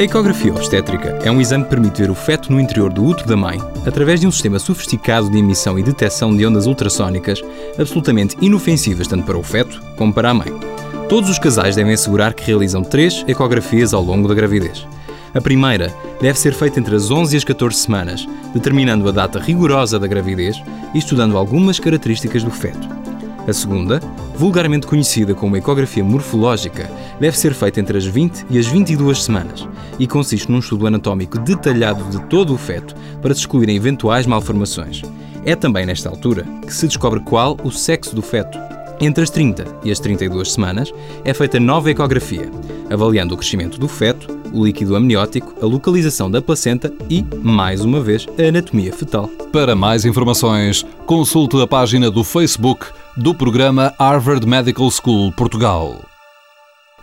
A ecografia obstétrica é um exame que permite ver o feto no interior do útero da mãe através de um sistema sofisticado de emissão e detecção de ondas ultrassónicas absolutamente inofensivas tanto para o feto como para a mãe. Todos os casais devem assegurar que realizam três ecografias ao longo da gravidez. A primeira deve ser feita entre as 11 e as 14 semanas, determinando a data rigorosa da gravidez e estudando algumas características do feto. A segunda, vulgarmente conhecida como ecografia morfológica, deve ser feita entre as 20 e as 22 semanas e consiste num estudo anatómico detalhado de todo o feto para se excluírem eventuais malformações. É também nesta altura que se descobre qual o sexo do feto. Entre as 30 e as 32 semanas é feita nova ecografia, avaliando o crescimento do feto, o líquido amniótico, a localização da placenta e, mais uma vez, a anatomia fetal. Para mais informações, consulte a página do Facebook do programa Harvard Medical School Portugal.